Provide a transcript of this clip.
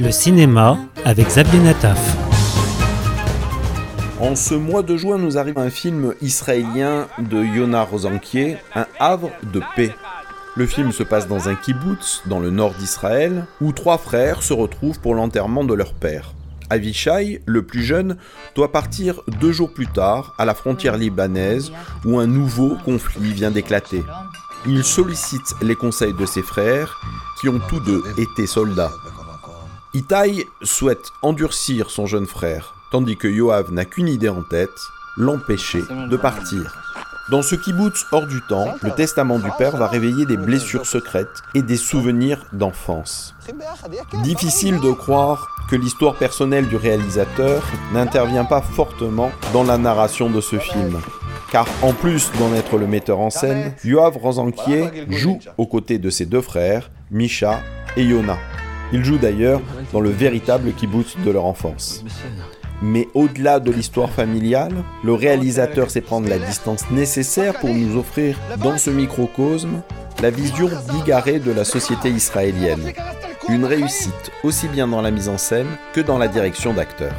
Le cinéma avec Xavier Nataf. En ce mois de juin, nous arrive un film israélien de Yona Rosankier, Un havre de paix. Le film se passe dans un kibbutz, dans le nord d'Israël, où trois frères se retrouvent pour l'enterrement de leur père. Avishai, le plus jeune, doit partir deux jours plus tard à la frontière libanaise où un nouveau conflit vient d'éclater. Il sollicite les conseils de ses frères qui ont tous deux été soldats. Itaï souhaite endurcir son jeune frère, tandis que Yoav n'a qu'une idée en tête, l'empêcher de partir. Dans ce kibbutz hors du temps, le testament du père va réveiller des blessures secrètes et des souvenirs d'enfance. Difficile de croire que l'histoire personnelle du réalisateur n'intervient pas fortement dans la narration de ce film. Car en plus d'en être le metteur en scène, Yoav Rozankier joue aux côtés de ses deux frères, Misha et Yona. Il joue d'ailleurs dans le véritable kibbutz de leur enfance. Mais au-delà de l'histoire familiale, le réalisateur sait prendre la distance nécessaire pour nous offrir, dans ce microcosme, la vision bigarrée de la société israélienne. Une réussite aussi bien dans la mise en scène que dans la direction d'acteurs.